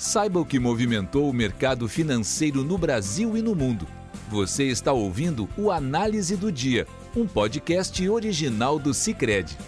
Saiba o que movimentou o mercado financeiro no Brasil e no mundo. Você está ouvindo o Análise do Dia, um podcast original do Cicred.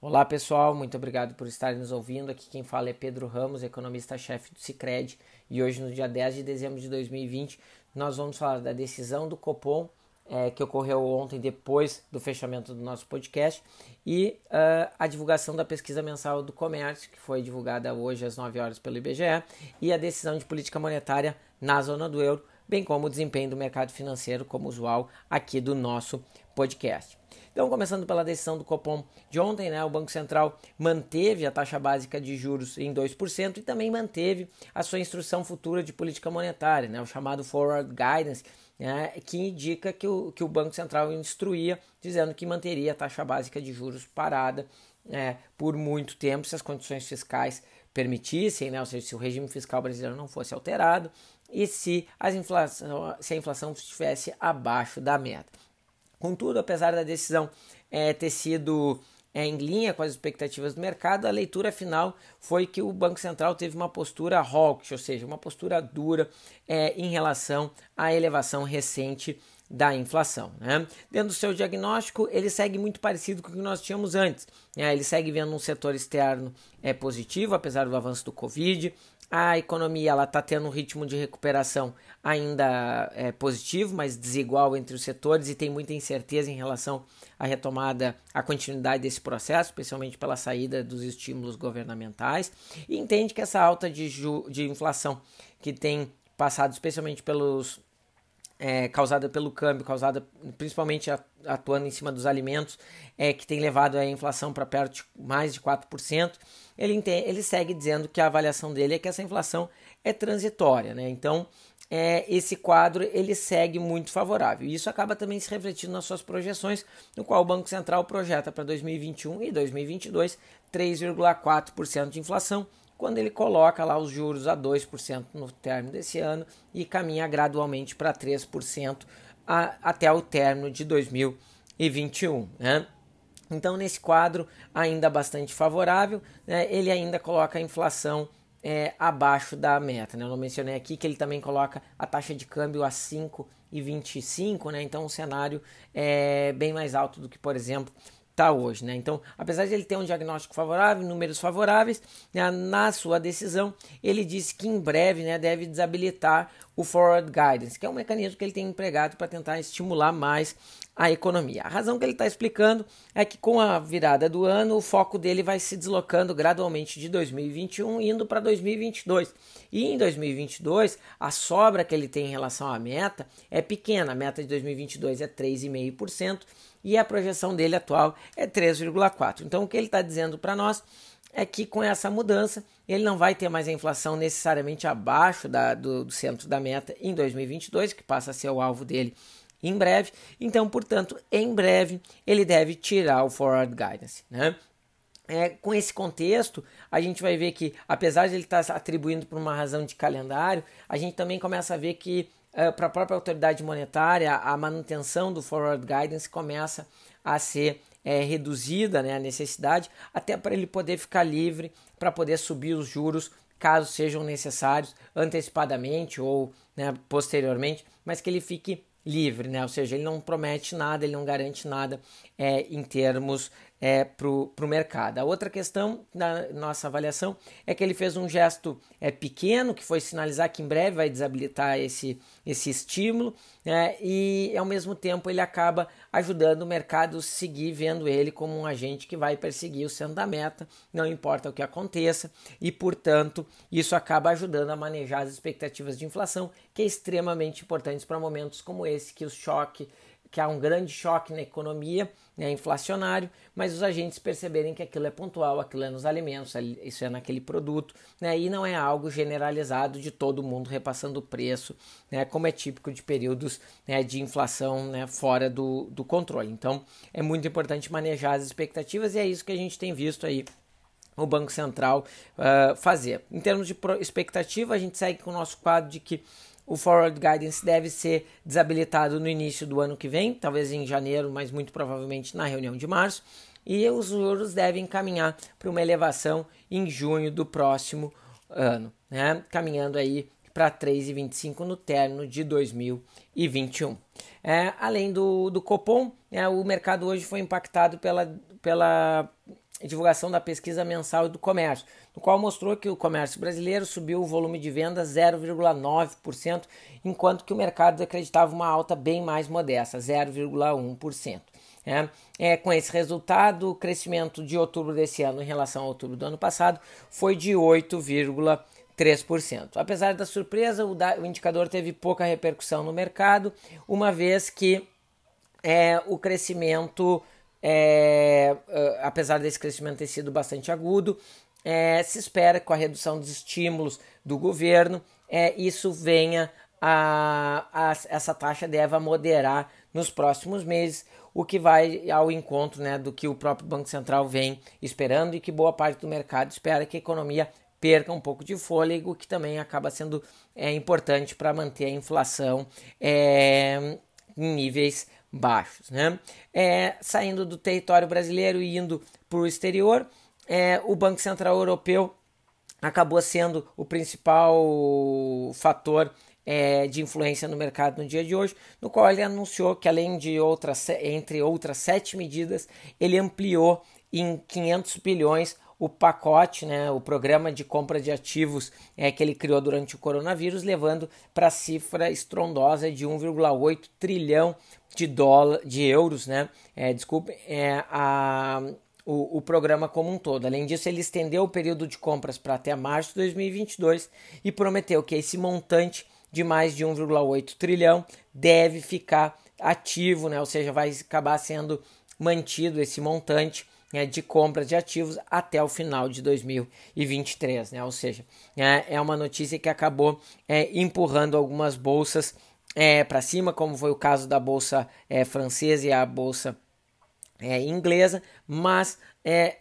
Olá pessoal, muito obrigado por estarem nos ouvindo. Aqui quem fala é Pedro Ramos, economista-chefe do Cicred. E hoje, no dia 10 de dezembro de 2020, nós vamos falar da decisão do Copom é, que ocorreu ontem depois do fechamento do nosso podcast e uh, a divulgação da pesquisa mensal do comércio, que foi divulgada hoje às 9 horas pelo IBGE, e a decisão de política monetária na zona do euro, bem como o desempenho do mercado financeiro, como usual aqui do nosso podcast. Então, começando pela decisão do Copom de ontem, né, o Banco Central manteve a taxa básica de juros em 2% e também manteve a sua instrução futura de política monetária, né, o chamado Forward Guidance, né, que indica que o, que o Banco Central instruía, dizendo que manteria a taxa básica de juros parada é, por muito tempo, se as condições fiscais permitissem, né, ou seja, se o regime fiscal brasileiro não fosse alterado e se, as inflação, se a inflação estivesse abaixo da meta. Contudo, apesar da decisão é, ter sido é, em linha com as expectativas do mercado, a leitura final foi que o Banco Central teve uma postura hawkish, ou seja, uma postura dura é, em relação à elevação recente da inflação. Né? Dentro do seu diagnóstico, ele segue muito parecido com o que nós tínhamos antes. Né? Ele segue vendo um setor externo é, positivo, apesar do avanço do Covid, a economia ela está tendo um ritmo de recuperação ainda é, positivo, mas desigual entre os setores e tem muita incerteza em relação à retomada, à continuidade desse processo, especialmente pela saída dos estímulos governamentais. E entende que essa alta de, de inflação que tem passado especialmente pelos é, causada pelo câmbio, causada principalmente atuando em cima dos alimentos, é, que tem levado a inflação para perto de mais de 4%, ele, ele segue dizendo que a avaliação dele é que essa inflação é transitória. Né? Então, é, esse quadro ele segue muito favorável. E isso acaba também se refletindo nas suas projeções, no qual o Banco Central projeta para 2021 e 2022 3,4% de inflação, quando ele coloca lá os juros a 2% no término desse ano e caminha gradualmente para 3% a, até o término de 2021. Né? Então, nesse quadro ainda bastante favorável, né, ele ainda coloca a inflação é, abaixo da meta. Né? Eu não mencionei aqui que ele também coloca a taxa de câmbio a 5,25, né? então um cenário é bem mais alto do que, por exemplo, está hoje. Né? Então, apesar de ele ter um diagnóstico favorável, números favoráveis, né, na sua decisão, ele disse que em breve né, deve desabilitar o Forward Guidance, que é um mecanismo que ele tem empregado para tentar estimular mais a economia. A razão que ele está explicando é que com a virada do ano, o foco dele vai se deslocando gradualmente de 2021 indo para 2022. E em 2022, a sobra que ele tem em relação à meta é pequena. A meta de 2022 é 3,5% e a projeção dele atual é 3,4%. Então, o que ele está dizendo para nós é que com essa mudança ele não vai ter mais a inflação necessariamente abaixo da, do, do centro da meta em 2022, que passa a ser o alvo dele em breve. Então, portanto, em breve ele deve tirar o forward guidance, né? É, com esse contexto, a gente vai ver que, apesar de ele estar atribuindo por uma razão de calendário, a gente também começa a ver que para a própria autoridade monetária, a manutenção do forward guidance começa a ser é, reduzida, né, a necessidade, até para ele poder ficar livre para poder subir os juros caso sejam necessários antecipadamente ou né, posteriormente, mas que ele fique livre, né? ou seja, ele não promete nada, ele não garante nada é, em termos é, para o mercado. A outra questão da nossa avaliação é que ele fez um gesto é, pequeno, que foi sinalizar que em breve vai desabilitar esse, esse estímulo, né, e ao mesmo tempo ele acaba ajudando o mercado a seguir vendo ele como um agente que vai perseguir o centro da meta, não importa o que aconteça, e portanto isso acaba ajudando a manejar as expectativas de inflação, que é extremamente importante para momentos como esse, que o choque que há um grande choque na economia, né, inflacionário, mas os agentes perceberem que aquilo é pontual, aquilo é nos alimentos, isso é naquele produto, né, e não é algo generalizado de todo mundo repassando o preço, né, como é típico de períodos né, de inflação né, fora do, do controle. Então é muito importante manejar as expectativas e é isso que a gente tem visto aí o Banco Central uh, fazer. Em termos de expectativa, a gente segue com o nosso quadro de que o Forward Guidance deve ser desabilitado no início do ano que vem, talvez em janeiro, mas muito provavelmente na reunião de março. e os juros devem caminhar para uma elevação em junho do próximo ano, né? caminhando aí para 3,25 no término de 2021. É, além do, do Copom, é, o mercado hoje foi impactado pela, pela divulgação da pesquisa mensal do comércio, no qual mostrou que o comércio brasileiro subiu o volume de vendas 0,9%, enquanto que o mercado acreditava uma alta bem mais modesta, 0,1%. É, é, com esse resultado, o crescimento de outubro desse ano em relação a outubro do ano passado foi de 8,3%. Apesar da surpresa, o, da, o, indicador teve pouca repercussão no mercado, uma vez que é, o crescimento, é, é, apesar desse crescimento ter sido bastante agudo, é, se espera que com a redução dos estímulos do governo, é, isso venha a, a, essa taxa deve moderar nos próximos meses, o que vai ao encontro né, do que o próprio Banco Central vem esperando e que boa parte do mercado espera que a economia perca um pouco de fôlego, que também acaba sendo é, importante para manter a inflação é, em níveis baixos. Né? É, saindo do território brasileiro e indo para o exterior, é, o Banco Central Europeu acabou sendo o principal fator é, de influência no mercado no dia de hoje, no qual ele anunciou que além de outras, entre outras sete medidas, ele ampliou em 500 bilhões o pacote, né, o programa de compra de ativos é, que ele criou durante o coronavírus, levando para a cifra estrondosa de 1,8 trilhão de, dólar, de euros, né, é, desculpe, é, a, o, o, programa como um todo. Além disso, ele estendeu o período de compras para até março de 2022 e prometeu que esse montante de mais de 1,8 trilhão deve ficar ativo, né? ou seja, vai acabar sendo mantido esse montante né, de compra de ativos até o final de 2023, né? ou seja, é, é uma notícia que acabou é, empurrando algumas bolsas é, para cima, como foi o caso da bolsa é, francesa e a bolsa é, inglesa, mas é,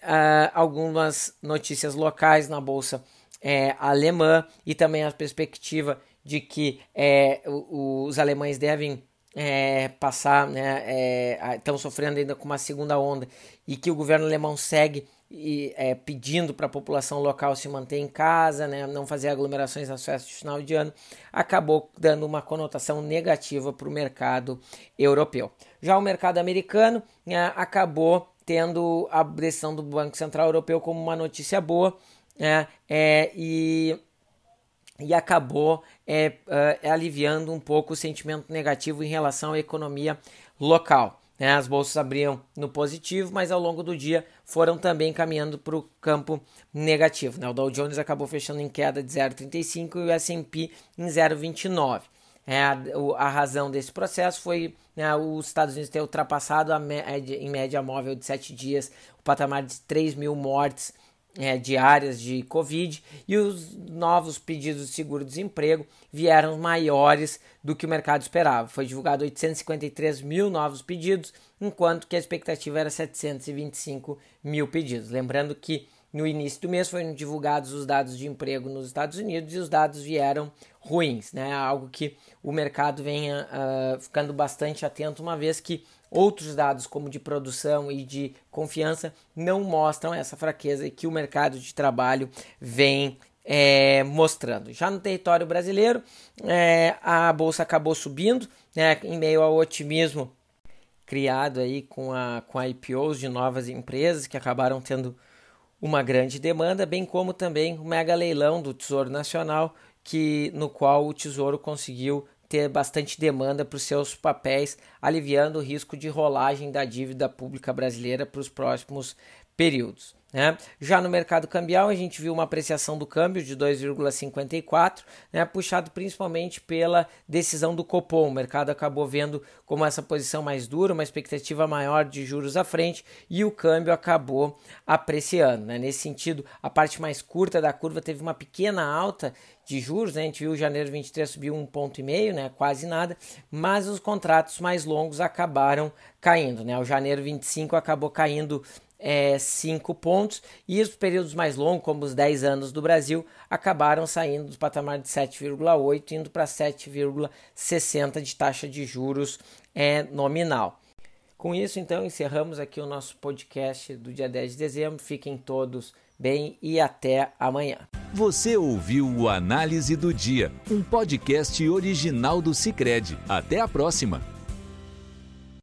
algumas notícias locais na bolsa é, alemã e também a perspectiva de que é, os alemães devem é, passar, né, é, estão sofrendo ainda com uma segunda onda e que o governo alemão segue e, é, pedindo para a população local se manter em casa, né, não fazer aglomerações nas festas de final de ano, acabou dando uma conotação negativa para o mercado europeu. Já o mercado americano né, acabou tendo a decisão do Banco Central Europeu como uma notícia boa né, é, e e acabou é, é, aliviando um pouco o sentimento negativo em relação à economia local. Né? As bolsas abriam no positivo, mas ao longo do dia foram também caminhando para o campo negativo. Né? O Dow Jones acabou fechando em queda de 0,35 e o S&P em 0,29. É, a, a, razão desse processo foi né, os Estados Unidos ter ultrapassado média, em média móvel de 7 dias o patamar de 3 mil mortes é, diárias de Covid e os novos pedidos de seguro-desemprego vieram maiores do que o mercado esperava. Foi divulgado 853 mil novos pedidos, enquanto que a expectativa era 725 mil pedidos. Lembrando que no início do mês foram divulgados os dados de emprego nos Estados Unidos e os dados vieram ruins, né? Algo que o mercado vem uh, ficando bastante atento, uma vez que outros dados, como de produção e de confiança, não mostram essa fraqueza que o mercado de trabalho vem é, mostrando. Já no território brasileiro, é, a bolsa acabou subindo, né, em meio ao otimismo criado aí com a com a IPOs de novas empresas que acabaram tendo uma grande demanda, bem como também o mega leilão do Tesouro Nacional, que no qual o Tesouro conseguiu ter bastante demanda para os seus papéis, aliviando o risco de rolagem da dívida pública brasileira para os próximos períodos. Né? Já no mercado cambial, a gente viu uma apreciação do câmbio de 2,54, né? puxado principalmente pela decisão do Copom. O mercado acabou vendo como essa posição mais dura, uma expectativa maior de juros à frente e o câmbio acabou apreciando. Né? Nesse sentido, a parte mais curta da curva teve uma pequena alta de juros, né? a gente viu janeiro 23 subiu um ponto e meio, né? quase nada, mas os contratos mais longos acabaram caindo. Né? O janeiro 25 acabou caindo é, 5 pontos e os períodos mais longos, como os 10 anos do Brasil, acabaram saindo do patamar de 7,8 indo para 7,60 de taxa de juros é, nominal. Com isso, então, encerramos aqui o nosso podcast do dia 10 de dezembro. Fiquem todos bem e até amanhã. Você ouviu o Análise do Dia, um podcast original do Cicred. Até a próxima!